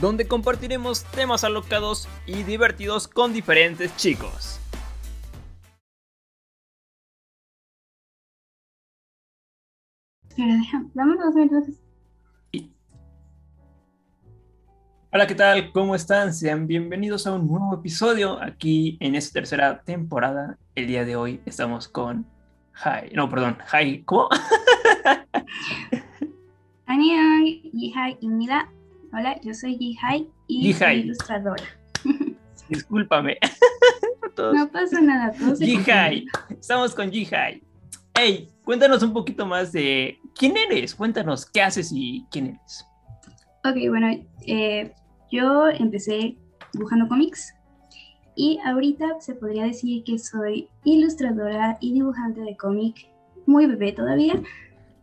donde compartiremos temas alocados y divertidos con diferentes chicos. Espera, déjame, dame dos minutos. Hola, ¿qué tal? ¿Cómo están? Sean bienvenidos a un nuevo episodio aquí en esta tercera temporada. El día de hoy estamos con Hi. No, perdón, Hi. ¿Cómo? Yihai y Mila. Hola, yo soy Yihai y soy ilustradora. Discúlpame. No pasa nada, Jihai. Estamos con Jihai. Hey, cuéntanos un poquito más de quién eres. Cuéntanos qué haces y quién eres. Ok, bueno, eh, yo empecé dibujando cómics y ahorita se podría decir que soy ilustradora y dibujante de cómic, muy bebé todavía,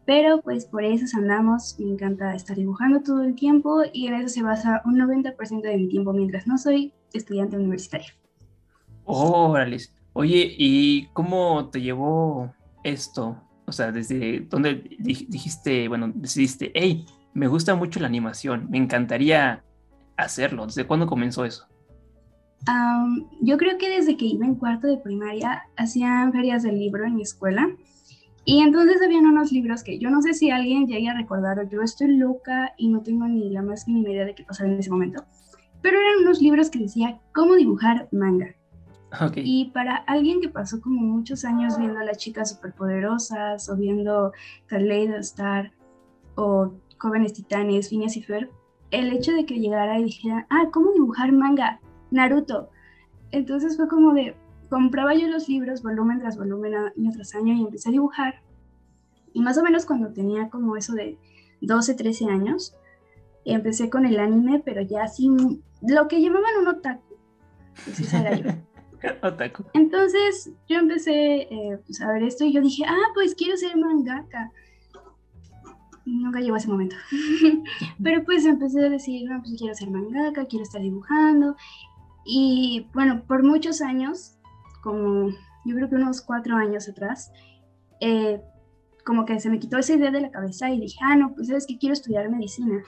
pero pues por eso andamos, me encanta estar dibujando todo el tiempo y en eso se basa un 90% de mi tiempo mientras no soy estudiante universitaria. Órale. Oye, ¿y cómo te llevó esto? O sea, desde dónde di- dijiste, bueno, decidiste, hey, me gusta mucho la animación, me encantaría hacerlo. ¿Desde cuándo comenzó eso? Am, yo creo que desde que iba en cuarto de primaria hacían ferias del libro en mi escuela y entonces habían unos libros que yo no sé si alguien llegue a recordar o yo estoy loca y no tengo ni la más mínima idea de qué pasaba en ese momento, pero eran unos libros que decía cómo dibujar manga Ok. y para alguien que pasó como muchos años viendo a las chicas superpoderosas o viendo Kaleido Star o Jóvenes Titanes, Phineas y Ferb, el hecho de que llegara y dijera, ah, ¿cómo dibujar manga? Naruto. Entonces fue como de, compraba yo los libros volumen tras volumen año tras año y empecé a dibujar. Y más o menos cuando tenía como eso de 12, 13 años, empecé con el anime, pero ya así, lo que llamaban un otaku. Esa era yo. Otaku. Entonces yo empecé eh, pues, a ver esto y yo dije, ah, pues quiero ser mangaka. Nunca llegó ese momento. Pero pues empecé a decir, no, pues quiero ser mangaka, quiero estar dibujando. Y bueno, por muchos años, como yo creo que unos cuatro años atrás, eh, como que se me quitó esa idea de la cabeza y dije, ah, no, pues sabes que quiero estudiar medicina.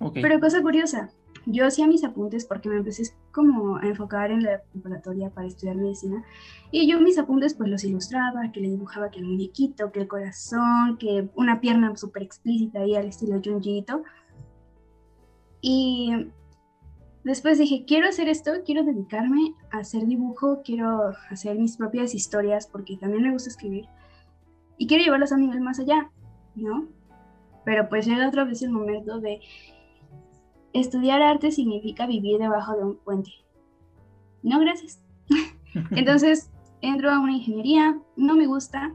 Ok. Pero cosa curiosa, yo hacía mis apuntes porque me empecé como a enfocar en la preparatoria para estudiar medicina y yo mis apuntes pues los ilustraba, que le dibujaba que el muñequito, que el corazón, que una pierna súper explícita ahí al estilo Junjiito. Y después dije, quiero hacer esto, quiero dedicarme a hacer dibujo, quiero hacer mis propias historias porque también me gusta escribir y quiero llevarlas a un nivel más allá, ¿no? Pero pues llega otra vez el momento de estudiar arte significa vivir debajo de un puente. No, gracias. Entonces entro a una ingeniería, no me gusta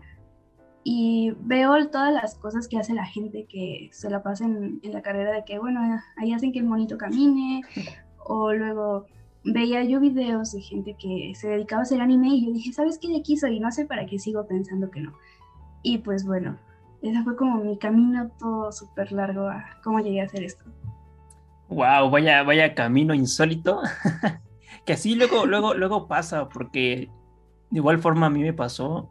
y veo todas las cosas que hace la gente que se la pasa en, en la carrera de que, bueno, ahí hacen que el monito camine o luego veía yo videos de gente que se dedicaba a hacer anime y yo dije, ¿sabes qué de aquí soy? No sé para qué sigo pensando que no. Y pues bueno, ese fue como mi camino todo súper largo a cómo llegué a hacer esto. Wow, vaya, vaya camino insólito. que así luego, luego, luego pasa, porque de igual forma a mí me pasó.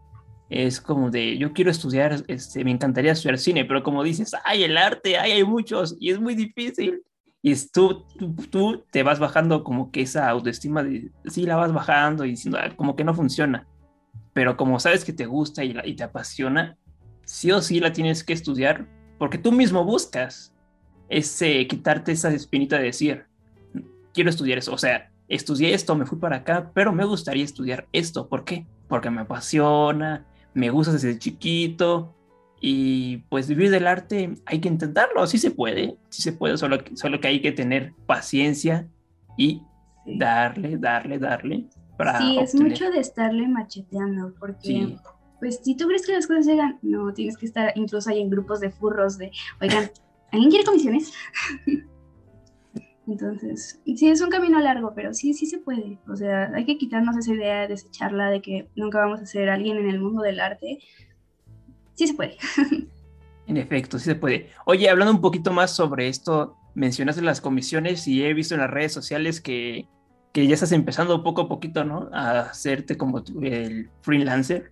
Es como de, yo quiero estudiar, este, me encantaría estudiar cine, pero como dices, ay, el arte, ay, hay muchos, y es muy difícil. Y tú, tú, tú te vas bajando como que esa autoestima de, sí, la vas bajando y diciendo, "Ah, como que no funciona. Pero como sabes que te gusta y, y te apasiona, sí o sí la tienes que estudiar, porque tú mismo buscas ese quitarte esa espinita de decir, quiero estudiar eso. O sea, estudié esto, me fui para acá, pero me gustaría estudiar esto. ¿Por qué? Porque me apasiona, me gusta desde chiquito. Y pues vivir del arte hay que intentarlo, sí se puede, sí se puede, solo solo que hay que tener paciencia y darle, darle, darle para Sí, es obtener. mucho de estarle macheteando, porque Sí. pues si tú crees que las cosas llegan, no, tienes que estar incluso ahí en grupos de furros de, oigan, ¿alguien quiere comisiones? Entonces, sí, es un camino largo, pero sí, sí se puede. O sea, hay que quitarnos esa idea, desecharla de que nunca vamos a ser alguien en el mundo del arte. Sí se puede. En efecto, sí se puede. Oye, hablando un poquito más sobre esto, mencionaste las comisiones y he visto en las redes sociales que, que ya estás empezando poco a poquito, ¿no? A hacerte como el freelancer,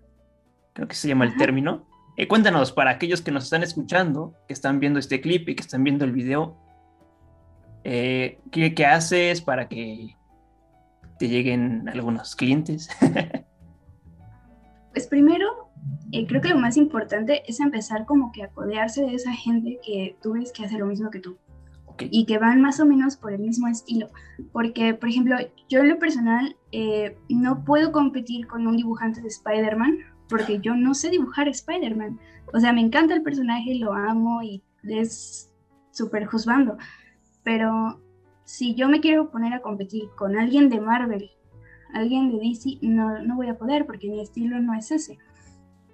creo que se llama el término. Eh, cuéntanos, para aquellos que nos están escuchando, que están viendo este clip y que están viendo el video, eh, ¿qué, haces para que te lleguen algunos clientes? pues primero, eh, creo que lo más importante es empezar como que a codearse de esa gente que tú ves que hace lo mismo que tú. Y que van más o menos por el mismo estilo. Porque, por ejemplo, yo en lo personal eh, no puedo competir con un dibujante de Spider-Man porque yo no sé dibujar Spider-Man. O sea, me encanta el personaje, lo amo y es súper juzgando pero si yo me quiero poner a competir con alguien de Marvel, alguien de DC, no, no voy a poder porque mi estilo no es ese.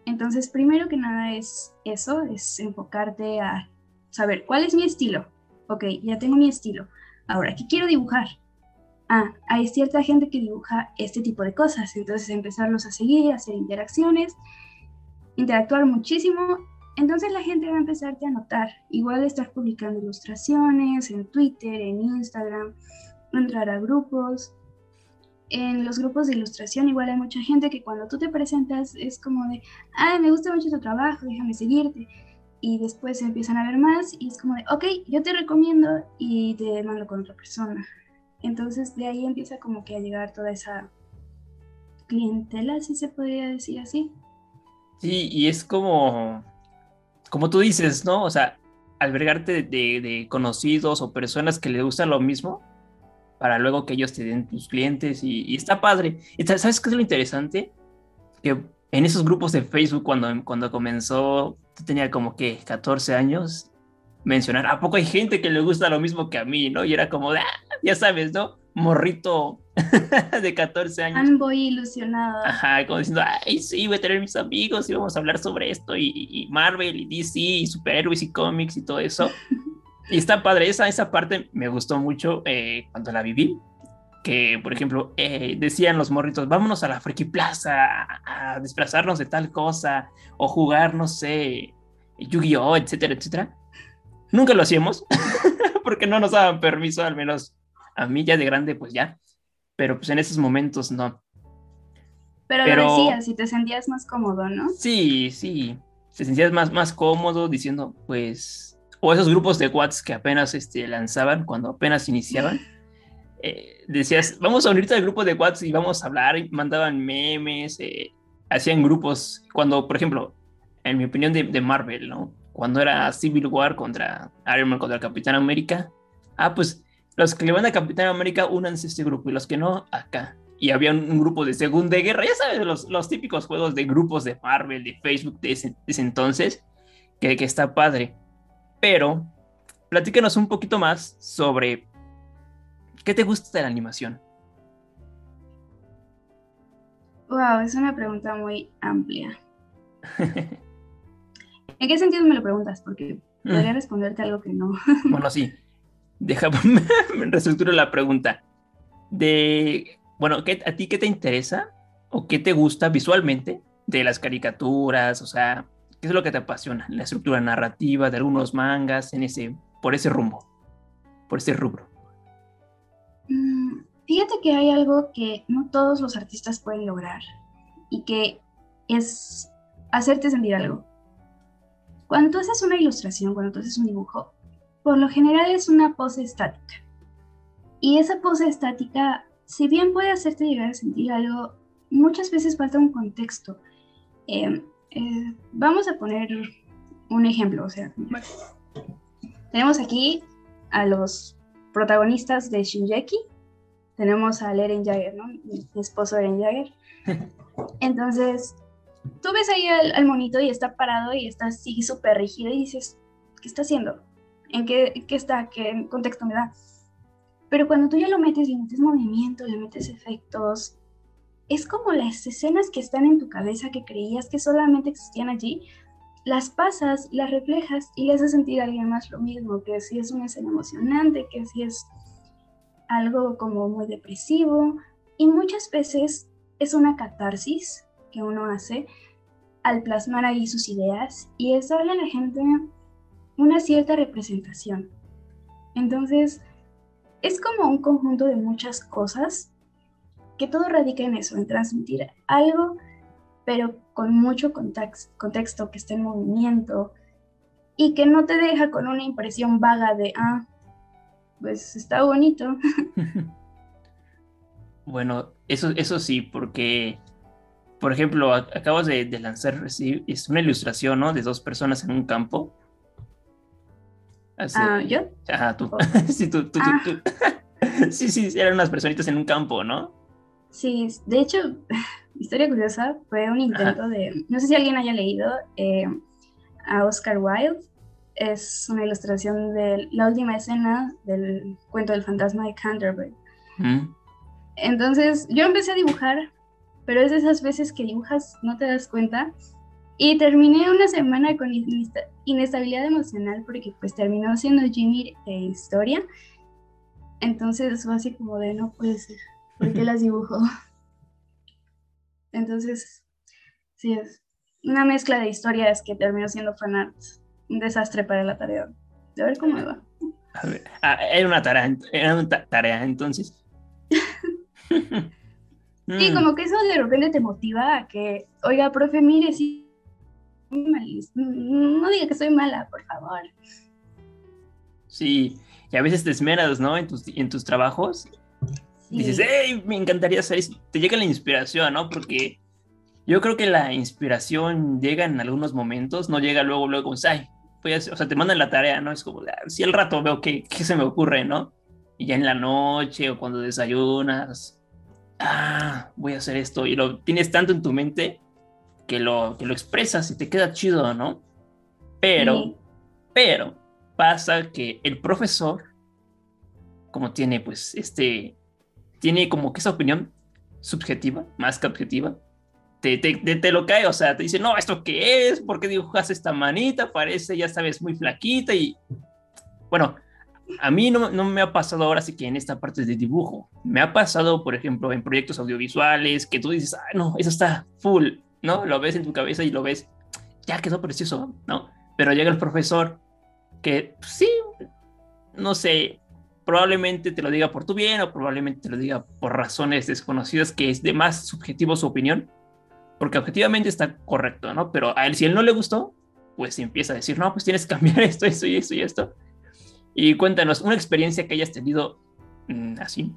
Entonces, primero que nada es eso, es enfocarte a saber cuál es mi estilo. Ok, ya tengo mi estilo. Ahora, ¿qué quiero dibujar? Ah, hay cierta gente que dibuja este tipo de cosas. Entonces, empezarlos a seguir, hacer interacciones, interactuar muchísimo entonces la gente va a empezarte a notar. Igual estar publicando ilustraciones en Twitter, en Instagram, entrar a grupos. En los grupos de ilustración igual hay mucha gente que cuando tú te presentas es como de, ay, me gusta mucho tu trabajo, déjame seguirte. Y después empiezan a ver más y es como de, ok, yo te recomiendo y te mando con otra persona. Entonces de ahí empieza como que a llegar toda esa clientela, si se podría decir así. Sí, y es como como tú dices, ¿no? O sea, albergarte de, conocidos o personas que les gusta lo mismo para luego que ellos te den tus clientes y, está padre. ¿Sabes qué es lo interesante? Que en esos grupos de Facebook cuando, cuando comenzó, tenía como que 14 años, mencionar, ¿a poco hay gente que le gusta lo mismo que a mí, no? Y era como de, ah, ya sabes, ¿no? Morrito de 14 años. Voy ilusionada. Ajá, como diciendo, ay, sí, voy a tener mis amigos y vamos a hablar sobre esto, y, Marvel, y DC, y superhéroes, y cómics, y todo eso. y está padre, esa, esa parte me gustó mucho eh, cuando la viví. Que, por ejemplo, eh, decían los morritos, vámonos a la Friki Plaza a, a desplazarnos de tal cosa, o jugar, no sé, Yu-Gi-Oh, etcétera, etcétera. Nunca lo hacíamos, porque no nos daban permiso, al menos a mí ya de grande, pues ya pero pues en esos momentos no. Pero, lo decías, si te sentías más cómodo, ¿no? Sí, sí, te sentías más, más cómodo diciendo, pues, o esos grupos de WhatsApp que apenas este, lanzaban, cuando apenas iniciaban, eh, decías, vamos a unirte al grupo de WhatsApp y vamos a hablar, y mandaban memes, eh, hacían grupos, cuando, por ejemplo, en mi opinión de, de, Marvel, ¿no? Cuando era Civil War contra Iron Man contra el Capitán América, ah, pues los que le van a Capitán América, únanse a este grupo y los que no, acá. Y había un, grupo de Segunda Guerra, ya sabes, los, los, típicos juegos de grupos de Marvel, de Facebook de ese, entonces, que, que está padre. Pero, platícanos un poquito más sobre qué te gusta de la animación. Wow, es una pregunta muy amplia. ¿En qué sentido me lo preguntas? Porque podría mm. responderte algo que no. bueno, sí déjame reestructuro la pregunta. De, bueno, ¿a ti qué te interesa o qué te gusta visualmente de las caricaturas? O sea, ¿qué es lo que te apasiona? La estructura narrativa de algunos mangas en ese, por ese rumbo, por ese rubro. Mm, fíjate que hay algo que no todos los artistas pueden lograr y que es hacerte sentir algo. Cuando tú haces una ilustración, cuando tú haces un dibujo, por lo general es una pose estática. Y esa pose estática, si bien puede hacerte llegar a sentir algo, muchas veces falta un contexto. Eh, eh, vamos a poner un ejemplo, o sea, tenemos aquí a los protagonistas de Shinjeki, tenemos a Eren Jagger, ¿no? Mi esposo Eren Jagger. Entonces, tú ves ahí al, al monito y está parado y está así súper rígido y dices, ¿qué está haciendo? en qué, está, qué contexto me da. Pero cuando tú ya lo metes, le metes movimiento, le metes efectos, es como las escenas que están en tu cabeza que creías que solamente existían allí, las pasas, las reflejas y le haces sentir a alguien más lo mismo, que si es una escena emocionante, que si es algo como muy depresivo y muchas veces es una catarsis que uno hace al plasmar ahí sus ideas y es darle a la gente una cierta representación. Entonces, es como un conjunto de muchas cosas que todo radica en eso, en transmitir algo, pero con mucho contexto, que esté en movimiento y que no te deja con una impresión vaga de, ah, pues está bonito. bueno, eso, eso sí, porque, por ejemplo, acabas de, lanzar, es una ilustración, ¿no? De dos personas en un campo. ah, ¿yo? Ajá, tú. sí, tú, tú, tú. Ah. sí, sí, eran unas personitas en un campo, ¿no? Sí, de hecho, historia curiosa, fue un intento de, no sé si alguien haya leído eh, a Oscar Wilde, es una ilustración de la última escena del cuento del fantasma de Canterbury. Mm. Entonces, yo empecé a dibujar, pero es de esas veces que dibujas, no te das cuenta, y terminé una semana con inestabilidad emocional porque pues terminó siendo Jimmy e historia. Entonces fue así como de no puede ser. ¿Por qué las dibujo? Entonces, sí, es una mezcla de historias que terminó siendo fanart. Un desastre para la tarea. De ver cómo me va. A ver, ah, era una tarea, era una tarea entonces. sí, como que eso de repente te motiva a que, oiga, profe, mire, sí, no diga que soy mala, por favor. Sí, y a veces te esmeras, ¿no? En tus, en tus trabajos dices, hey, me encantaría hacer eso. Te llega la inspiración, ¿no? Porque yo creo que la inspiración llega en algunos momentos, no llega luego, luego, como, ay, pues, o sea, te mandan la tarea, ¿no? Es como, ah, si el rato veo qué, qué se me ocurre, ¿no? Y ya en la noche o cuando desayunas, ah, voy a hacer esto, y lo tienes tanto en tu mente que lo, que lo expresas y te queda chido, ¿no? Pero, pero, pasa que el profesor, como tiene pues este tiene como que esa opinión subjetiva, más que objetiva, te, te, te, lo cae, o sea, te dice, no, ¿esto qué es? ¿Por qué dibujas esta manita? Parece, ya sabes, muy flaquita y... Bueno, a mí no, no, me ha pasado ahora sí que en esta parte de dibujo. Me ha pasado, por ejemplo, en proyectos audiovisuales que tú dices, ah, no, eso está full, ¿no? Lo ves en tu cabeza y lo ves, ya quedó precioso, ¿no? Pero llega el profesor que, pues, sí, no sé, probablemente te lo diga por tu bien o probablemente te lo diga por razones desconocidas que es de más subjetivo su opinión, porque objetivamente está correcto, ¿no? Pero a él si él no le gustó, pues empieza a decir, no, pues tienes que cambiar esto, esto y esto y esto. Y cuéntanos, una experiencia que hayas tenido mm, así.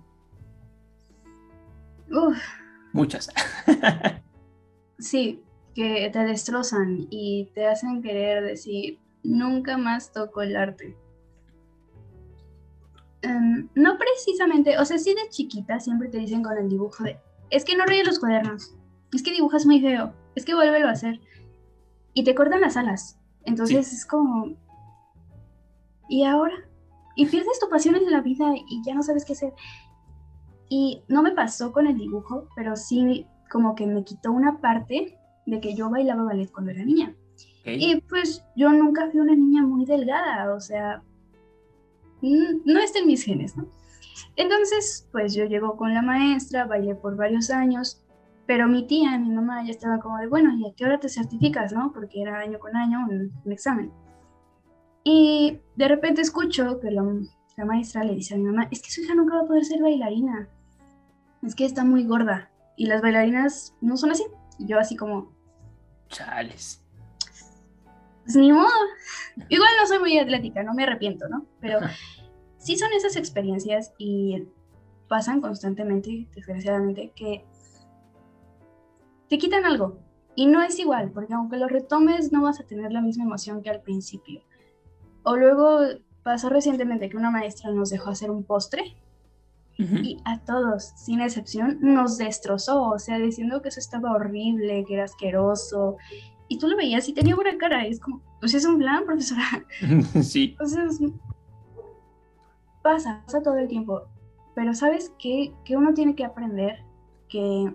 Uf. Muchas. sí, que te destrozan y te hacen querer decir, nunca más toco el arte. Em, no precisamente, o sea, sí de chiquita siempre te dicen con el dibujo de, es que no rayes los cuadernos, es que dibujas muy feo, es que vuélvelo a hacer. Y te cortan las alas. Entonces es como, ¿y ahora? Y pierdes tu pasión en la vida y ya no sabes qué hacer. Y no me pasó con el dibujo, pero sí como que me quitó una parte de que yo bailaba ballet cuando era niña. Y pues yo nunca fui una niña muy delgada, o sea, no está en mis genes, ¿no? Entonces, pues yo llego con la maestra, bailé por varios años, pero mi tía, mi mamá ya estaba como de, bueno, ¿y a qué hora te certificas, no? Porque era año con año un, examen. Y de repente escucho que la, la, maestra le dice a mi mamá, es que su hija nunca va a poder ser bailarina, es que está muy gorda y las bailarinas no son así. Y yo así como... Chales. Pues ni modo. Igual no soy muy atlética, no me arrepiento, ¿no? Pero sí son esas experiencias y pasan constantemente, desgraciadamente, que te quitan algo. Y no es igual, porque aunque lo retomes, no vas a tener la misma emoción que al principio. O luego pasó recientemente que una maestra nos dejó hacer un postre y a todos, sin excepción, nos destrozó, o sea, diciendo que eso estaba horrible, que era asqueroso. Y tú lo veías y tenía buena cara, y es como, pues es un plan, profesora. sí. Entonces, pasa, pasa todo el tiempo. Pero sabes qué? que uno tiene que aprender que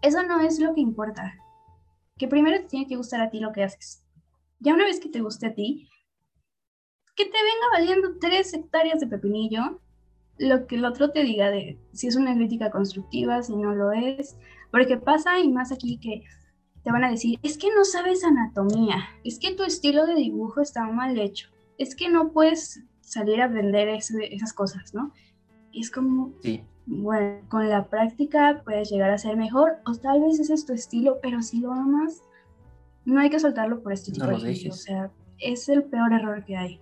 eso no es lo que importa. Que primero te tiene que gustar a ti lo que haces. Ya una vez que te guste a ti, que te venga valiendo tres hectáreas de pepinillo, lo que el otro te diga de si es una crítica constructiva, si no lo es, porque pasa y más aquí que te van a decir, es que no sabes anatomía, es que tu estilo de dibujo está mal hecho, es que no puedes salir a aprender esas cosas, ¿no? Y es como, sí. bueno, con la práctica puedes llegar a ser mejor, o tal vez ese es tu estilo, pero si lo amas, no hay que soltarlo por este tipo de cosas. O sea, es el peor error que hay.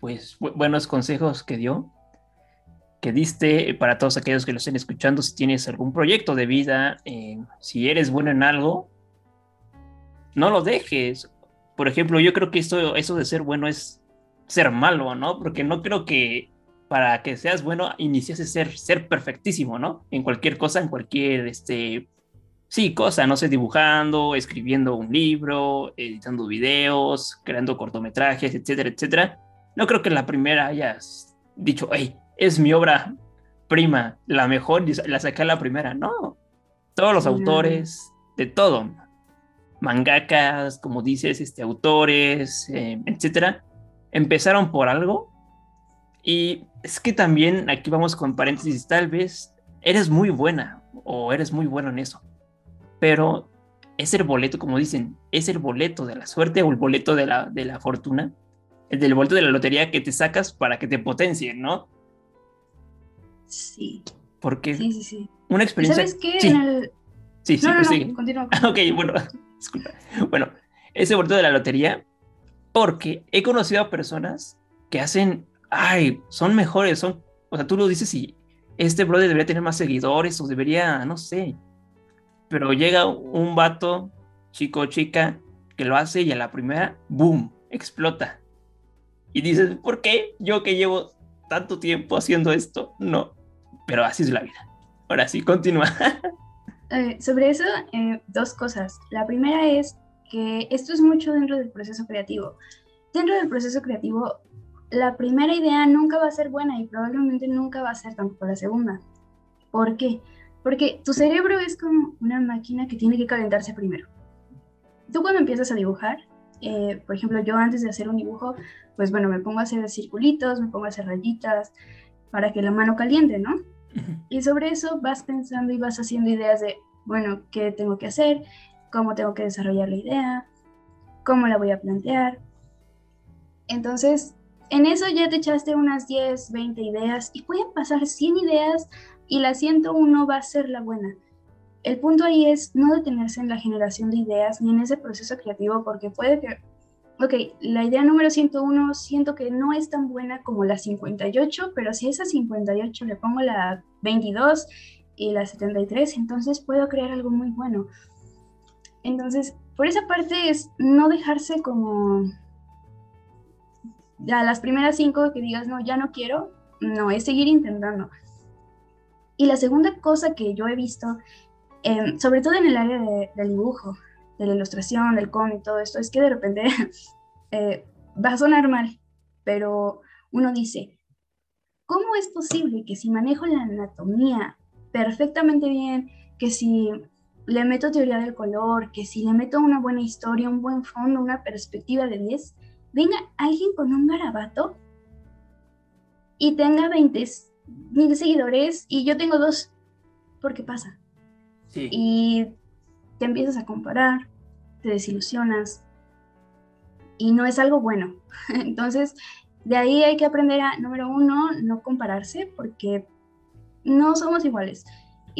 Pues buenos consejos que dio, que diste para todos aquellos que lo estén escuchando. Si tienes algún proyecto de vida, eh, si eres bueno en algo, no lo dejes. Por ejemplo, yo creo que esto, eso de ser bueno es ser malo, ¿no? Porque no creo que para que seas bueno iniciase ser, ser perfectísimo, ¿no? En cualquier cosa, en cualquier, este, sí, cosa, no sé, dibujando, escribiendo un libro, editando videos, creando cortometrajes, etcétera, etcétera. No creo que en la primera hayas dicho, hey, es mi obra prima, la mejor, la saqué a la primera. No, todos los autores, de todo, mangakas, como dices, este, autores, eh, etcétera, empezaron por algo. Y es que también aquí vamos con paréntesis, tal vez eres muy buena o eres muy bueno en eso, pero es el boleto, como dicen, es el boleto de la suerte o el boleto de la, de la fortuna, el del boleto de la lotería que te sacas para que te potencien, ¿no? Sí. Porque sí, sí, sí. una experiencia... ¿Sabes qué? Sí, el... sí, sí, No, no, pues no, sigue. continúa. Ok, bueno, disculpa. Bueno, ese boleto de la lotería, porque he conocido a personas que hacen, ay, son mejores, son, o sea, tú lo dices y este brother debería tener más seguidores o debería, no sé, pero llega un vato, chico o chica, que lo hace y a la primera, boom, explota. Y dices, ¿por qué? Yo que llevo tanto tiempo haciendo esto, no, pero así es la vida. Ahora sí, continúa. Eh, sobre eso, eh, dos cosas. La primera es que esto es mucho dentro del proceso creativo. Dentro del proceso creativo, la primera idea nunca va a ser buena y probablemente nunca va a ser tampoco la segunda. ¿Por qué? Porque tu cerebro es como una máquina que tiene que calentarse primero. Tú cuando empiezas a dibujar, eh, por ejemplo, yo antes de hacer un dibujo, pues bueno, me pongo a hacer circulitos, me pongo a hacer rayitas para que la mano caliente, ¿no? Y sobre eso vas pensando y vas haciendo ideas de, bueno, ¿qué tengo que hacer? ¿Cómo tengo que desarrollar la idea? ¿Cómo la voy a plantear? Entonces, en eso ya te echaste unas 10, 20 ideas y pueden pasar 100 ideas y la 101 va a ser la buena. El punto ahí es no detenerse en la generación de ideas ni en ese proceso creativo porque puede que, ok, la idea número 101 siento que no es tan buena como la 58, pero si a esa 58 le pongo la 22 y la 73, entonces puedo crear algo muy bueno. Entonces, por esa parte es no dejarse como a las primeras cinco que digas, no, ya no quiero, no, es seguir intentando. Y la segunda cosa que yo he visto, eh, sobre todo en el área de, del dibujo, de la ilustración, del cómic, todo esto, es que de repente eh, va a sonar mal, pero uno dice, ¿cómo es posible que si manejo la anatomía perfectamente bien, que si le meto teoría del color, que si le meto una buena historia, un buen fondo, una perspectiva de 10, venga alguien con un garabato y tenga 20 mil seguidores y yo tengo dos? ¿Por qué pasa? Sí. Y te empiezas a comparar, te desilusionas y no es algo bueno. Entonces, de ahí hay que aprender a, número uno, no compararse porque no somos iguales.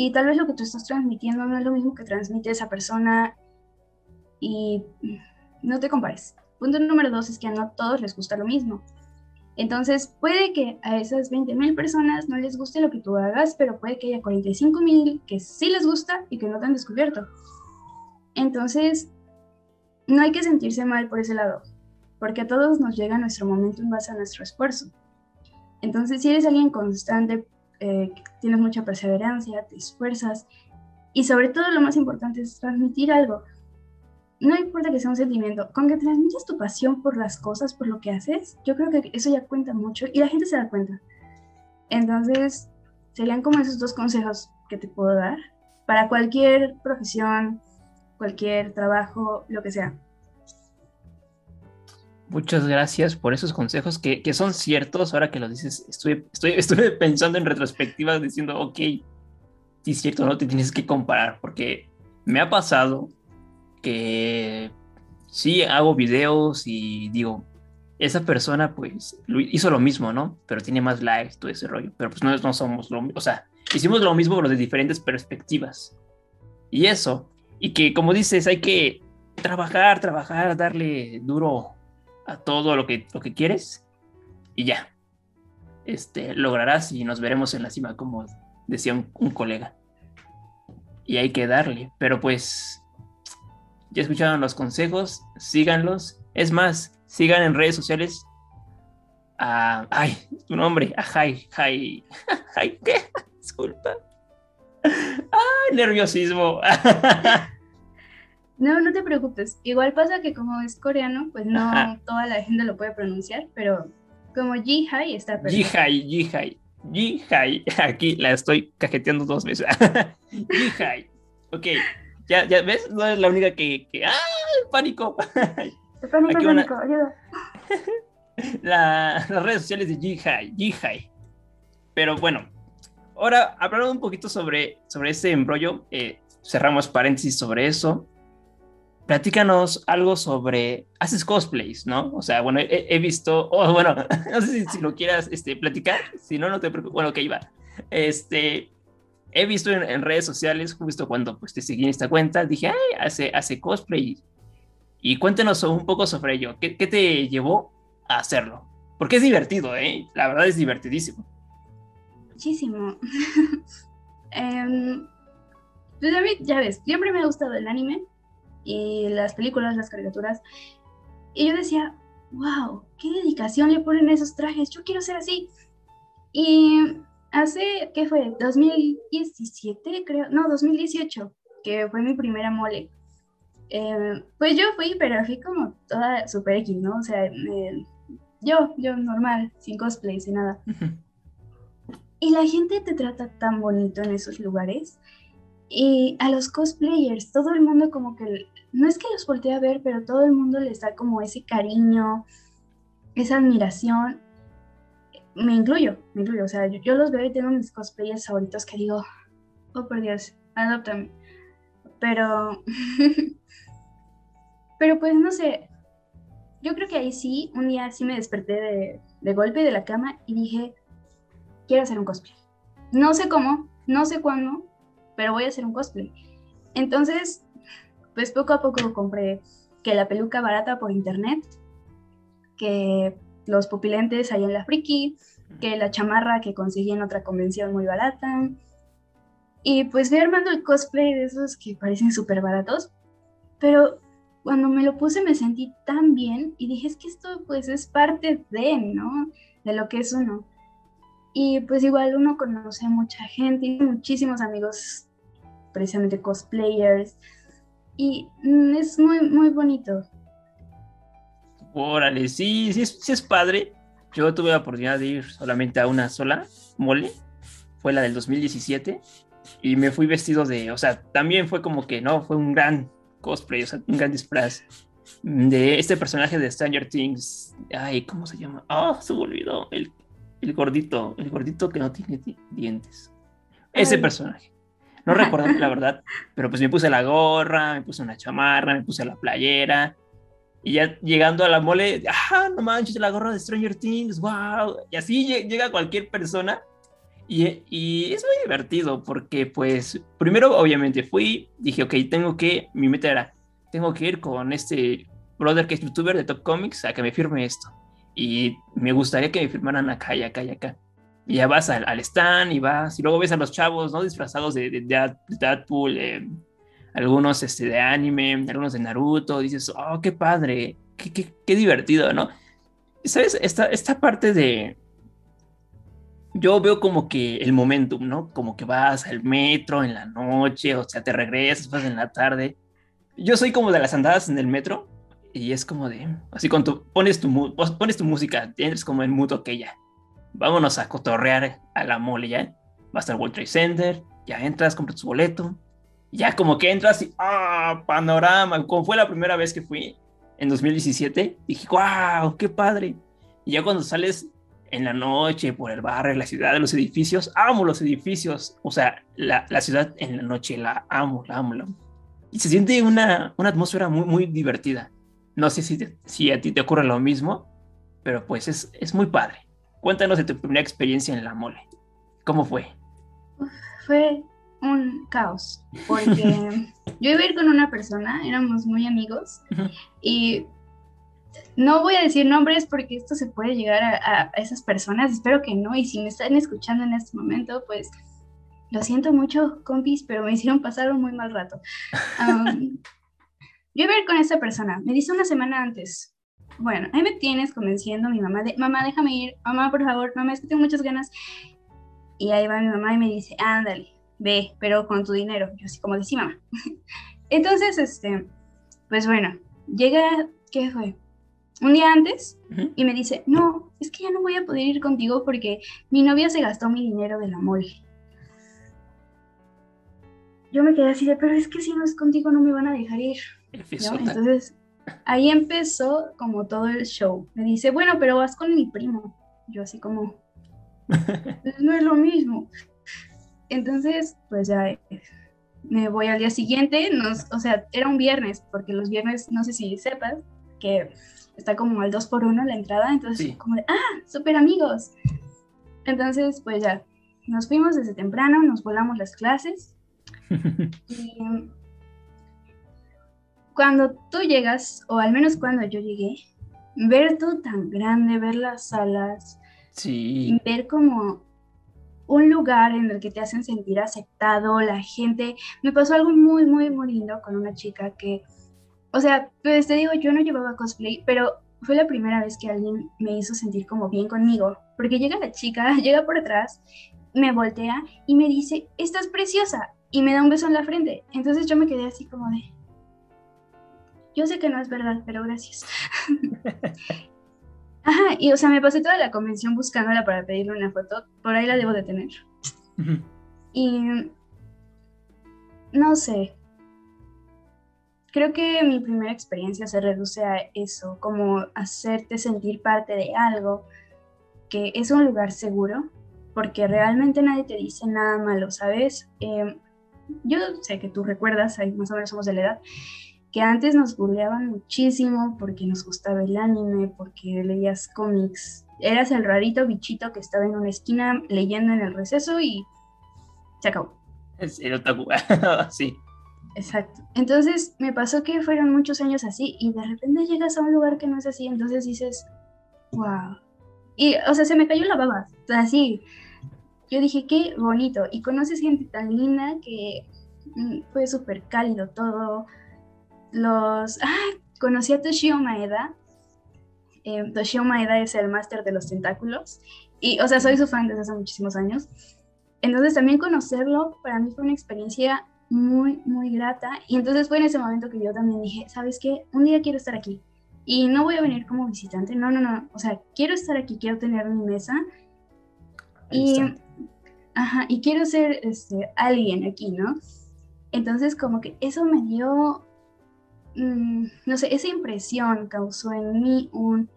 Y tal vez lo que tú estás transmitiendo no es lo mismo que transmite esa persona y no te compares. Punto número dos es que a no todos les gusta lo mismo. Entonces, puede que a esas 20.000 personas no les guste lo que tú hagas, pero puede que haya 45.000 que sí les gusta y que no te han descubierto. Entonces, no hay que sentirse mal por ese lado, porque a todos nos llega nuestro momento en base a nuestro esfuerzo. Entonces, si eres alguien constante, eh, tienes mucha perseverancia, te esfuerzas y sobre todo lo más importante es transmitir algo. No importa que sea un sentimiento, con que transmitas tu pasión por las cosas, por lo que haces, yo creo que eso ya cuenta mucho y la gente se da cuenta. Entonces, serían como esos dos consejos que te puedo dar para cualquier profesión, cualquier trabajo, lo que sea. Muchas gracias por esos consejos que, que son ciertos. Ahora que lo dices, estoy, estoy, estuve pensando en retrospectiva diciendo, ok, sí es cierto, no te tienes que comparar, porque me ha pasado que sí hago videos y digo, esa persona pues hizo lo mismo, ¿no? Pero tiene más likes, todo ese rollo. Pero pues no, no somos lo mismo, o sea, hicimos lo mismo pero de diferentes perspectivas. Y eso, y que como dices, hay que trabajar, trabajar, darle duro a todo lo que, lo que quieres y ya. Este, lograrás y nos veremos en la cima, como decía un, un colega. Y hay que darle, pero pues ya escucharon los consejos, síganlos. Es más, sigan en redes sociales a. Ay, tu nombre, a Jai. Jai. Jai, ¿qué? Disculpa. Ay, nerviosismo. No, no te preocupes. Igual pasa que como es coreano, pues no toda la gente lo puede pronunciar, pero como Jihai está perfecto. Jihai, Jihai. Jihai. Aquí la estoy cajeteando dos veces. Jihai. Ok. Ya, ya ves, no es la única que. que... ¡Ah! El pánico. El pánico, pánico, ayuda. las redes sociales de Jihai. Jihai. Pero bueno, ahora hablando un poquito sobre, sobre este embrollo, eh, cerramos paréntesis sobre eso platícanos algo sobre, haces cosplays, ¿no? O sea, bueno, he, visto, oh, bueno, no sé si, lo quieras este, platicar, si no, no te preocupes, bueno, que iba. Este, he visto en, redes sociales, justo cuando pues, te seguí en esta cuenta, dije, ay, hace, hace cosplay. Y cuéntanos un poco sobre ello, ¿Qué, ¿qué, te llevó a hacerlo? Porque es divertido, ¿eh? La verdad es divertidísimo. Muchísimo. um, pues a mí, ya ves, siempre me ha gustado el anime, y las películas, las caricaturas. Y yo decía, wow, qué dedicación le ponen esos trajes, yo quiero ser así. Y hace, ¿qué fue? 2017, creo, no, 2018, que fue mi primera mole. Eh, pues yo fui, pero fui como toda super X, ¿no? O sea, yo, yo normal, sin cosplay, sin nada. y la gente te trata tan bonito en esos lugares. Y a los cosplayers, todo el mundo como que, no es que los voltee a ver, pero todo el mundo les da como ese cariño, esa admiración. Me incluyo, me incluyo. O sea, yo, los veo y tengo mis cosplayers favoritos que digo, oh por Dios, adóptame. Pero, pero pues no sé, yo creo que ahí sí, un día sí me desperté de, de golpe de la cama y dije, quiero hacer un cosplay. No sé cómo, no sé cuándo, pero voy a hacer un cosplay. Entonces, pues poco a poco compré que la peluca barata por internet, que los pupilentes ahí en la friki, que la chamarra que conseguí en otra convención muy barata. Y pues fui armando el cosplay de esos que parecen súper baratos, pero cuando me lo puse me sentí tan bien y dije, es que esto pues es parte de, ¿no? De lo que es uno. Y pues igual uno conoce a mucha gente y muchísimos amigos precisamente cosplayers. Y mm, es muy, muy bonito. Órale, sí, sí es, sí es padre. Yo tuve la oportunidad de ir solamente a una sola mole, fue la del 2017, y me fui vestido de, o sea, también fue como que, no, fue un gran cosplay, o sea, un gran disfraz de este personaje de Stranger Things. Ay, ¿cómo se llama? Ah, se me olvidó. El, el, gordito, el gordito que no tiene dientes. Ese personaje. No recuerdo la verdad, pero pues me puse la gorra, me puse una chamarra, me puse la playera. Y ya llegando a la mole, ah, no manches, la gorra de Stranger Things, wow. Y así llega cualquier persona. Y, y, es muy divertido porque, pues, primero, obviamente, fui, dije, ok, tengo que, mi meta era, tengo que ir con este brother que es youtuber de Top Comics a que me firme esto. Y me gustaría que me firmaran acá y acá y acá y ya vas al, al, stand y vas, y luego ves a los chavos, ¿no? Disfrazados de, de, de Deadpool, eh, algunos este, de anime, algunos de Naruto, dices, oh, qué padre, qué, qué, qué divertido, ¿no? ¿Sabes? Esta, esta parte de... Yo veo como que el momentum, ¿no? Como que vas al metro en la noche, o sea, te regresas, vas en la tarde. Yo soy como de las andadas en el metro, y es como de, así cuando pones tu, pones tu música, tienes como el muto que ya vámonos a cotorrear a la mole, ¿ya? Va a estar World Trade Center, ya entras, compras tu boleto, ya como que entras y, ah, panorama, como fue la primera vez que fui, en 2017, dije, wow, qué padre. Y ya cuando sales en la noche por el barrio, la ciudad, los edificios, amo los edificios. O sea, la, la ciudad en la noche la amo, la amo, la amo. Y se siente una, una atmósfera muy, muy divertida. No sé si, si a ti te ocurre lo mismo, pero pues es, es muy padre. Cuéntanos de tu primera experiencia en la mole. ¿Cómo fue? Fue un caos, porque yo iba a ir con una persona, éramos muy amigos, y no voy a decir nombres porque esto se puede llegar a, esas personas, espero que no, y si me están escuchando en este momento, pues lo siento mucho, compis, pero me hicieron pasar un muy mal rato. yo iba a ir con esa persona, me dice una semana antes, bueno, ahí me tienes convenciendo a mi mamá de, mamá, déjame ir, mamá, por favor, mamá, es que tengo muchas ganas. Y ahí va mi mamá y me dice, ándale, ve, pero con tu dinero. Yo así como de, sí, mamá. Entonces, este, pues bueno, llega, ¿qué fue? Un día antes y me dice, no, es que ya no voy a poder ir contigo porque mi novia se gastó mi dinero de la mole. Yo me quedé así de, pero es que si no es contigo no me van a dejar ir. Entonces, ahí empezó como todo el show. Me dice, bueno, pero vas con mi primo. Yo así como, no es lo mismo. Entonces, pues ya me voy al día siguiente, nos, o sea, era un viernes, porque los viernes, no sé si sepas, que está como al 2 por 1 la entrada, entonces como de, ah, súper amigos. Entonces, pues ya, nos fuimos desde temprano, nos volamos las clases. y cuando tú llegas, o al menos cuando yo llegué, ver todo tan grande, ver las salas, sí. ver como un lugar en el que te hacen sentir aceptado, la gente. Me pasó algo muy, muy, muy lindo con una chica que, o sea, pues te digo, yo no llevaba cosplay, pero fue la primera vez que alguien me hizo sentir como bien conmigo, porque llega la chica, llega por atrás, me voltea y me dice, estás preciosa, y me da un beso en la frente. Entonces yo me quedé así como de, yo sé que no es verdad, pero gracias. Ajá, y o sea, me pasé toda la convención buscándola para pedirle una foto, por ahí la debo de tener. Y no sé, creo que mi primera experiencia se reduce a eso, como hacerte sentir parte de algo, que es un lugar seguro, porque realmente nadie te dice nada malo, ¿sabes? Em, yo sé que tú recuerdas, ahí más o menos somos de la edad, que antes nos burleaban muchísimo porque nos gustaba el anime, porque leías cómics. Eras el rarito bichito que estaba en una esquina leyendo en el receso y se acabó. Es el otaku, sí. Exacto. Entonces me pasó que fueron muchos años así y de repente llegas a un lugar que no es así, entonces dices, wow. Y, o sea, se me cayó la baba, así. Yo dije, qué bonito. Y conoces gente tan linda que mm, fue súper cálido todo los... Ah, conocí a Toshio Maeda. Eh, Toshio Maeda es el máster de los tentáculos. Y, o sea, soy su fan desde hace muchísimos años. Entonces también conocerlo para mí fue una experiencia muy, muy grata. Y entonces fue en ese momento que yo también dije, ¿sabes qué? Un día quiero estar aquí. Y no voy a venir como visitante, no, no, no. O sea, quiero estar aquí, quiero tener mi mesa. Y, ajá, y quiero ser este, alguien aquí, ¿no? Entonces como que eso me dio Mm, no sé, esa impresión causó en mí un,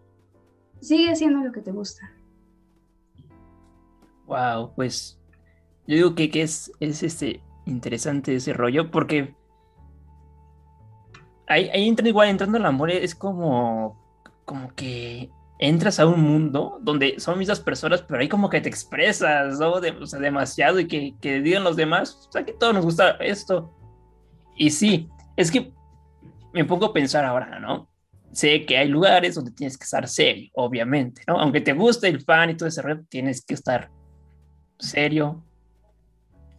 sigue haciendo lo que te gusta. Wow, pues yo digo que, que es, es este, interesante ese rollo porque ahí, ahí entra igual, entrando al amor es como, como que entras a un mundo donde son mismas personas, pero ahí como que te expresas, ¿no? o sea, demasiado y que, que digan los demás, o sea, que todos nos gusta esto. Y sí, es que me pongo a pensar ahora, ¿no? Sé que hay lugares donde tienes que estar serio, obviamente, ¿no? Aunque te guste el fan y todo ese red, tienes que estar serio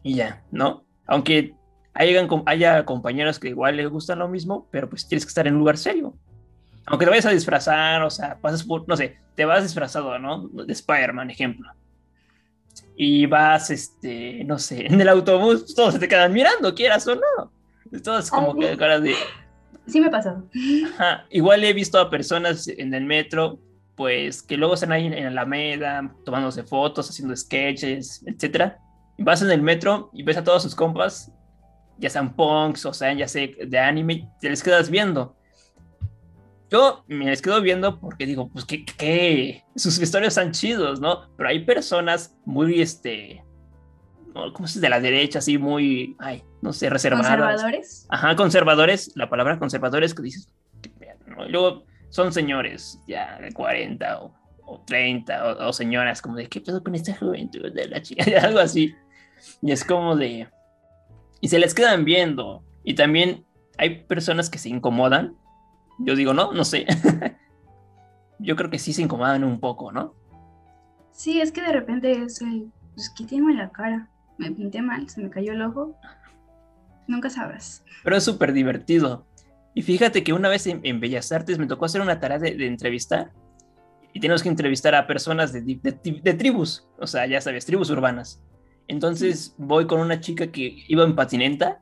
y ya, ¿no? Aunque haya, haya compañeros que igual les gustan lo mismo, pero pues tienes que estar en un lugar serio. Aunque te vayas a disfrazar, o sea, pasas por, no sé, te vas disfrazado, ¿no? De Spider-Man, ejemplo. Y vas, este, no sé, en el autobús, todos se te quedan mirando, quieras o no. Todos como que caras de, sí me pasó. Igual he visto a personas en el metro, pues que luego están ahí en la Alameda, tomándose fotos, haciendo sketches, etc. Y vas en el metro y ves a todos sus compas, ya sean punks o sean ya sé de anime, te les quedas viendo. yo me les quedo viendo porque digo, pues que, que sus vestuarios están chidos, ¿no? Pero hay personas muy, este, ¿cómo se dice? De la derecha, así muy, ay, no sé, reservadas. ¿Conservadores? Ajá, conservadores, la palabra conservadores que dices, ¿no? Luego son señores ya de 40 o, o 30 o, señoras como de, ¿qué pedo con esta juventud de la chica? Algo así. Y es como de... Y se les quedan viendo. Y también hay personas que se incomodan yo digo, no, no sé. Yo creo que sí se incomodan un poco, ¿no? Sí, es que de repente es el, pues quíteme la cara, me pinté mal, se me cayó el ojo. Nunca sabrás. Pero es súper divertido. Y fíjate que una vez en, Bellas Artes me tocó hacer una tarea de, entrevistar. Y tenemos que entrevistar a personas de, de, tribus, o sea, ya sabes, tribus urbanas. Entonces voy con una chica que iba en patineta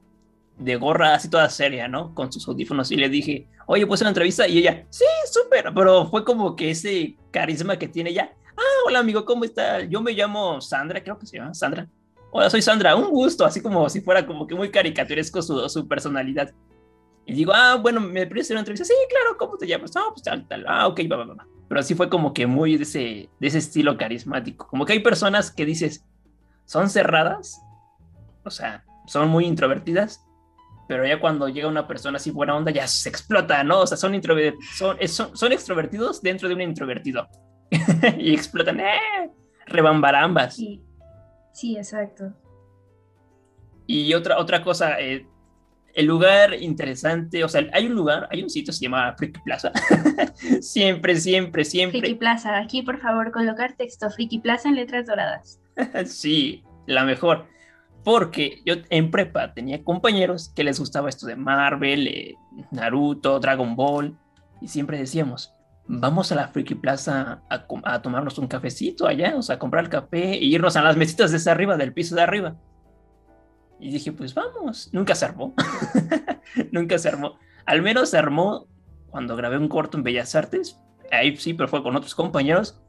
de gorra así toda seria, ¿no? Con sus audífonos y le dije, oye, pues una entrevista y ella, sí, súper, pero fue como que ese carisma que tiene ella. Ah, hola amigo, ¿cómo está? Yo me llamo Sandra, creo que se llama Sandra. Hola, soy Sandra, un gusto, así como si fuera como que muy caricaturesco su, su personalidad. Y digo, ah, bueno, me pides hacer una entrevista. Sí, claro, ¿cómo te llamas? No, pues tal, tal. Ah, ok, va, va, va. Pero así fue como que muy de ese, de ese estilo carismático. Como que hay personas que dices, son cerradas, o sea, son muy introvertidas, pero ya cuando llega una persona así buena onda, ya se explota, ¿no? O sea, son, son, son, son extrovertidos dentro de un introvertido. y explotan, ¡eh! Rebambarambas. Sí, sí, exacto. Y otra, otra cosa, eh, el lugar interesante, o sea, hay un lugar, hay un sitio, se llama Friki Plaza. siempre, siempre, siempre. Friki Plaza, aquí por favor colocar texto Friki Plaza en letras doradas. sí, la mejor porque yo en prepa tenía compañeros que les gustaba esto de Marvel, eh, Naruto, Dragon Ball, y siempre decíamos, vamos a la Friki Plaza a, tomarnos un cafecito allá, o sea, a comprar el café e irnos a las mesitas de arriba, del piso de arriba. Y dije, pues vamos, nunca se armó, nunca se armó. Al menos se armó cuando grabé un corto en Bellas Artes, ahí sí, pero fue con otros compañeros,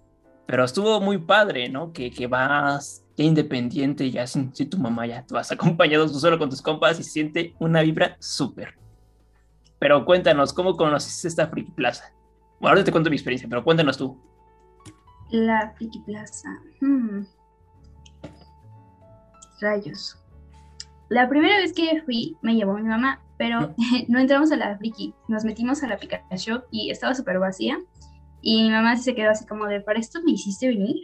pero estuvo muy padre, ¿no? Que, que vas ya independiente, ya sin, tu mamá, ya tú vas acompañado tú solo con tus compas y siente una vibra súper. Pero cuéntanos, ¿cómo conociste esta Friki Plaza? Bueno, ahora te cuento mi experiencia, pero cuéntanos tú. La Friki Plaza. Hmm. Rayos. La primera vez que fui me llevó mi mamá, pero no entramos a la Friki, nos metimos a la Pikachu y estaba súper vacía. Y mi mamá se quedó así como de, ¿para esto me hiciste venir?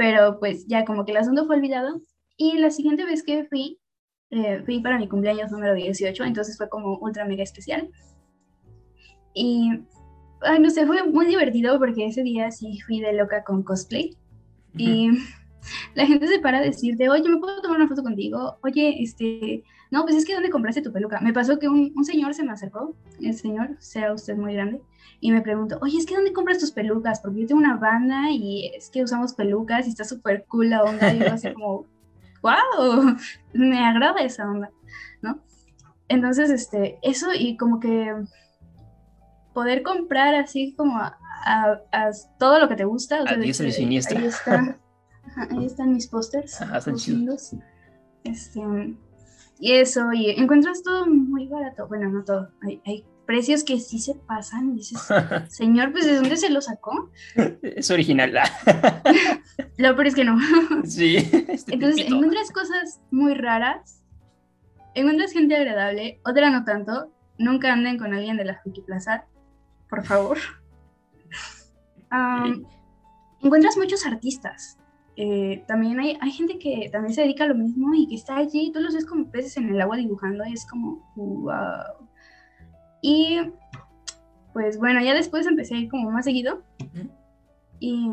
pero pues ya como que el asunto fue olvidado. Y la siguiente vez que fui, eh, fui para mi cumpleaños número 18, entonces fue como ultra mega especial. Y, ay, no sé, fue muy divertido porque ese día sí fui de loca con cosplay. Y la gente se para a decirte, oye, ¿me puedo tomar una foto contigo? Oye, este, no, pues es que ¿dónde compraste tu peluca? Me pasó que un, un señor se me acercó, el señor, sea usted muy grande, y me pregunto, oye, es que ¿dónde compras tus pelucas? Porque yo tengo una banda y es que usamos pelucas y está súper cool la onda. Y yo así como, wow, me agrada esa onda, ¿no? Entonces, este, eso y como que poder comprar así como a, todo lo que te gusta. O sea, ahí, ahí, está, ahí están mis pósters. están chidos. Este, y eso, y encuentras todo muy barato. Bueno, no todo. Hay, hay precios que sí se pasan. Y dices, señor, pues ¿de dónde se lo sacó? Es original. lo peor es que no. Sí. Este Entonces, encuentras cosas muy raras, encuentras gente agradable, otra no tanto. Nunca anden con alguien de la Friki Plaza, por favor. encuentras muchos artistas. Eh, también hay, hay, gente que también se dedica a lo mismo y que está allí, tú los ves como peces en el agua dibujando y es como, wow. Y pues bueno, ya después empecé a ir como más seguido. Y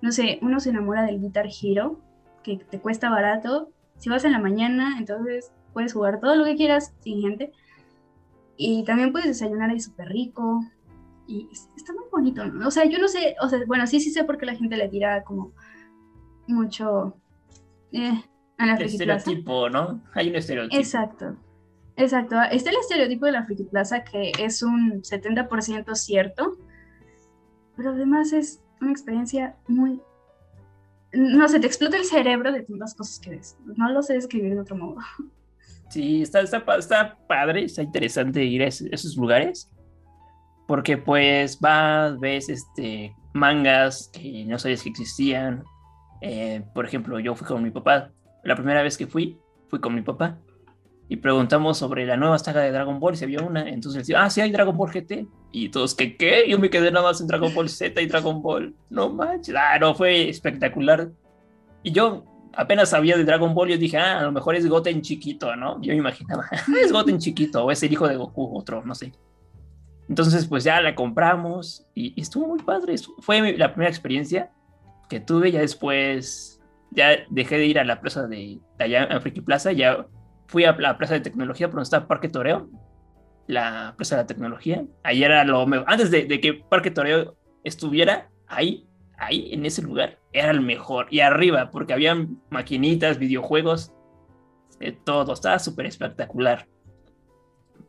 no sé, uno se enamora del Guitar Hero, que te cuesta barato. Si vas en la mañana, entonces puedes jugar todo lo que quieras sin gente. Y también puedes desayunar ahí súper rico. Y está muy bonito, ¿no? O sea, yo no sé, o sea, bueno, sí, sí sé por qué la gente le tira como mucho eh, a la Estereotipo, ¿no? Hay un estereotipo. Exacto. Exacto, está el estereotipo de la Friki Plaza que es un 70% cierto, pero además es una experiencia muy... No sé, te explota el cerebro de tantas cosas que ves. No lo sé describir de otro modo. Sí, está, está, está padre, está interesante ir a esos lugares, porque pues vas, ves este, mangas que no sabías que existían. Eh, por ejemplo, yo fui con mi papá. La primera vez que fui, fui con mi papá y preguntamos sobre la nueva saga de Dragon Ball, se vio una, entonces decía, ah, sí hay Dragon Ball GT, y todos, ¿qué qué? Yo me quedé nada más en Dragon Ball Z y Dragon Ball, no manches, ah, no, fue espectacular. Y yo apenas sabía de Dragon Ball, yo dije, ah, a lo mejor es Goten chiquito, ¿no? Yo me imaginaba, es Goten chiquito, o es el hijo de Goku, otro, no sé. Entonces, pues ya la compramos y, estuvo muy padre. Fue la primera experiencia que tuve. Ya después, ya dejé de ir a la plaza de, allá en Friki Plaza. Ya fui a la plaza de tecnología por donde está Parque Toreo, la plaza de la tecnología. Ahí era lo mejor. Antes de, que Parque Toreo estuviera ahí, ahí, en ese lugar, era el mejor. Y arriba, porque había maquinitas, videojuegos, de todo. Estaba súper espectacular.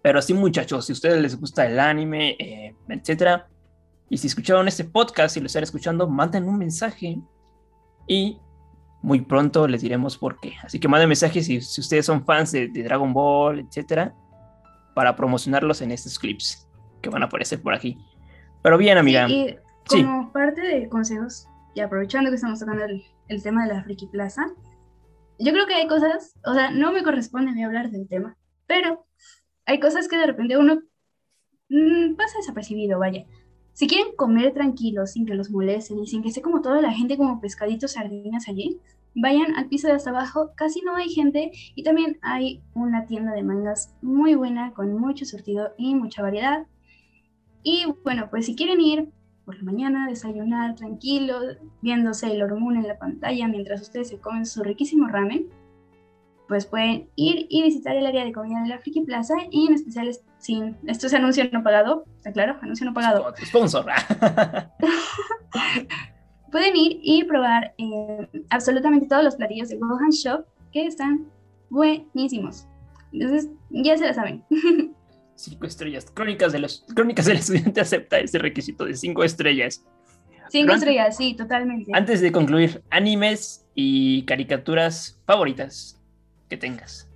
Pero sí, muchachos, si a ustedes les gusta el anime, eh, etcétera, y si escucharon este podcast y lo están escuchando, manden un mensaje y muy pronto les diremos por qué. Así que manden mensajes si, si ustedes son fans de, Dragon Ball, etcétera, para promocionarlos en estos clips que van a aparecer por aquí. Pero bien, amiga. y como parte de consejos, y aprovechando que estamos tocando el, el tema de la Friki Plaza, yo creo que hay cosas, o sea, no me corresponde a mí hablar del tema, pero hay cosas que de repente uno mm, pasa desapercibido, vaya. Si quieren comer tranquilos, sin que los molesten y sin que esté como toda la gente como pescaditos sardinas allí, vayan al piso de hasta abajo, casi no hay gente y también hay una tienda de mangas muy buena con mucho surtido y mucha variedad. Y bueno, pues si quieren ir por la mañana, desayunar tranquilo, viéndose el Moon en la pantalla mientras ustedes se comen su riquísimo ramen, pues pueden ir y visitar el área de comida de la Friki Plaza y en especial sin esto es anuncio no pagado, está claro, anuncio no pagado. Sponsor. pueden ir y probar eh, absolutamente todos los platillos de Gohan Shop que están buenísimos. Entonces, ya se la saben. Cinco estrellas. Crónicas de los Crónicas del estudiante acepta ese requisito de cinco estrellas. Cinco estrellas, sí, totalmente. Antes de concluir, animes y caricaturas favoritas que tengas.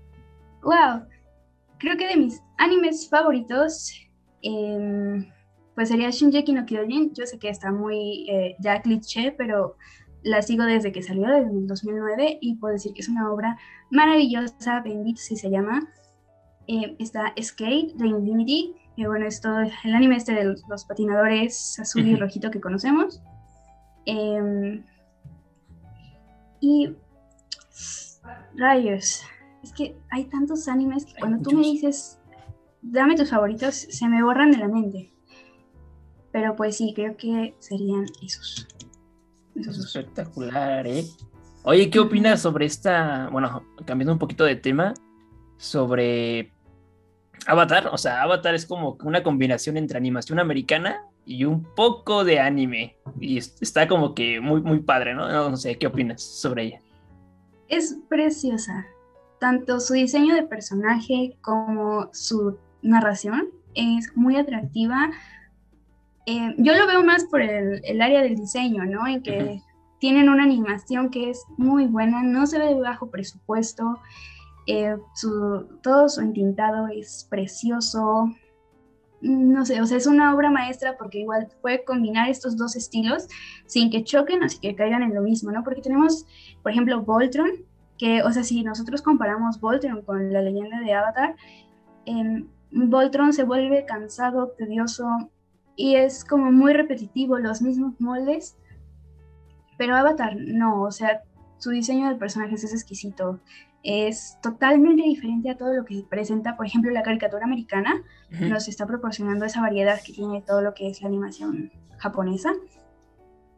Wow, creo que de mis animes favoritos, em, pues sería Shinji no Kyojin. Yo sé que está muy eh, ya cliché, pero la sigo desde que salió, desde el 2009, y puedo decir que es una obra maravillosa, bendito si se llama. Eh, está Skate de Infinity, que bueno, es todo el anime este de los, patinadores azul y rojito que conocemos. Em, y Rayos. Es que hay tantos animes que cuando tú me dices, dame tus favoritos, se me borran de la mente. Pero pues sí, creo que serían esos. esos espectacular, ¿eh? Oye, ¿qué opinas sobre esta, bueno, cambiando un poquito de tema, sobre Avatar? O sea, Avatar es como una combinación entre animación americana y un poco de anime. Y está como que muy, muy padre, ¿no? No, sé, ¿qué opinas sobre ella? es preciosa. Tanto su diseño de personaje como su narración es muy atractiva. Eh, yo lo veo más por el, área del diseño, ¿no? En que tienen una animación que es muy buena, no se ve de bajo presupuesto, eh, todo su entintado es precioso, no sé, o sea, es una obra maestra porque igual puede combinar estos dos estilos sin que choquen, así que caigan en lo mismo, ¿no? Porque tenemos, por ejemplo, Voltron, que, o sea, si nosotros comparamos Voltron con la leyenda de Avatar, eh, Voltron se vuelve cansado, tedioso y es como muy repetitivo, los mismos moldes, pero Avatar no, o sea, su diseño de personajes es exquisito es totalmente diferente a todo lo que presenta, por ejemplo, la caricatura americana, nos está proporcionando esa variedad que tiene todo lo que es la animación japonesa.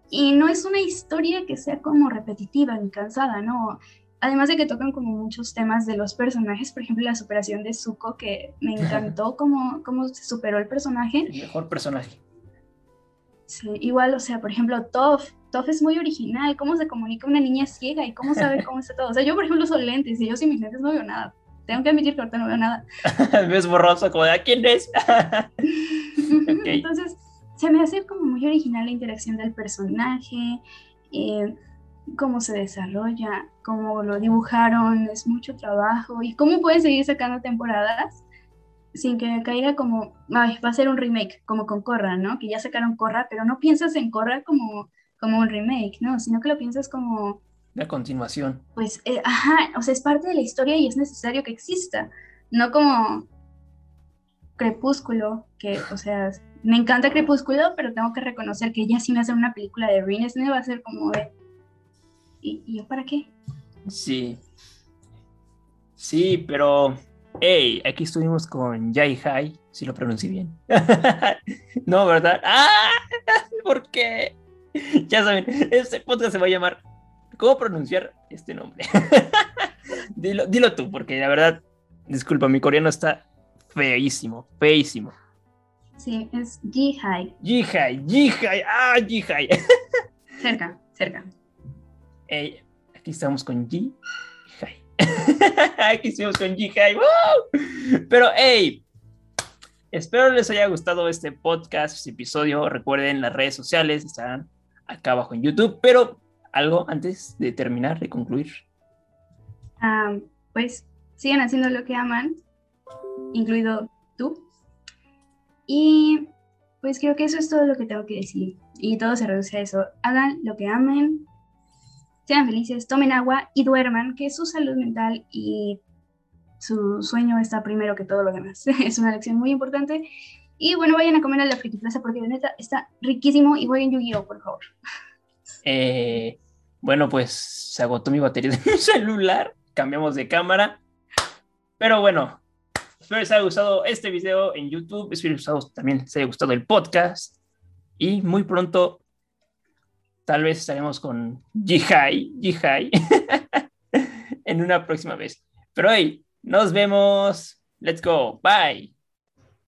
Y no es una historia que sea como repetitiva ni cansada, ¿no? Además de que tocan como muchos temas de los personajes, por ejemplo, la superación de Zuko, que me encantó cómo, cómo se superó el personaje. El mejor personaje. Sí, igual, o sea, por ejemplo, Toph, Toph es muy original, cómo se comunica una niña ciega y cómo sabe cómo está todo. O sea, yo, por ejemplo, uso lentes y yo sin mis lentes no veo nada. Tengo que admitir que ahorita no veo nada. Ves borroso, como de ¿a quién es? Entonces, se me hace como muy original la interacción del personaje, eh, cómo se desarrolla, cómo lo dibujaron, es mucho trabajo y cómo pueden seguir sacando temporadas sin que caiga como, ay, va a ser un remake, como con Korra, ¿no? Que ya sacaron Korra, pero no piensas en Korra como, como un remake, ¿no? Sino que lo piensas como... La continuación. Pues, eh, ajá, o sea, es parte de la historia y es necesario que exista, no como Crepúsculo, que, o sea, me encanta Crepúsculo, pero tengo que reconocer que ya si me hacen una película de Rin va a ser como de... ¿Y, ¿Y yo para qué? Sí. Sí, pero Hey, aquí estuvimos con Jai Hai, si lo pronuncié bien. no, ¿verdad? ¡Ah! ¿Por qué? Ya saben, este podcast se va a llamar ¿Cómo pronunciar este nombre? dilo, dilo tú, porque la verdad, disculpa, mi coreano está feísimo, feísimo. Sí, es Ji-Hai. Ji-Hai, Ji-Hai, ah, Ji-Hai. cerca, cerca. Hey, aquí estamos con Ji Aquí estuvimos con Jihai. ¡Wow! Pero, hey, espero les haya gustado este podcast, este episodio. Recuerden, las redes sociales están acá abajo en YouTube. Pero, algo antes de terminar, de concluir. Ah, pues sigan haciendo lo que aman, incluido tú. Y pues creo que eso es todo lo que tengo que decir. Y todo se reduce a eso. Hagan lo que amen, sean felices, tomen agua y duerman, que su salud mental y su sueño está primero que todo lo demás. es una lección muy importante. Y bueno, vayan a comer a la Friki Plaza porque de neta está riquísimo y voy en Yu-Gi-Oh, por favor. Eh, bueno, pues se agotó mi batería de mi celular, cambiamos de cámara. Pero bueno, espero les haya gustado este video en YouTube, espero les también les haya gustado el podcast. Y muy pronto tal vez estaremos con Jihai, Jihai en una próxima vez. Pero hey, nos vemos. Let's go. Bye.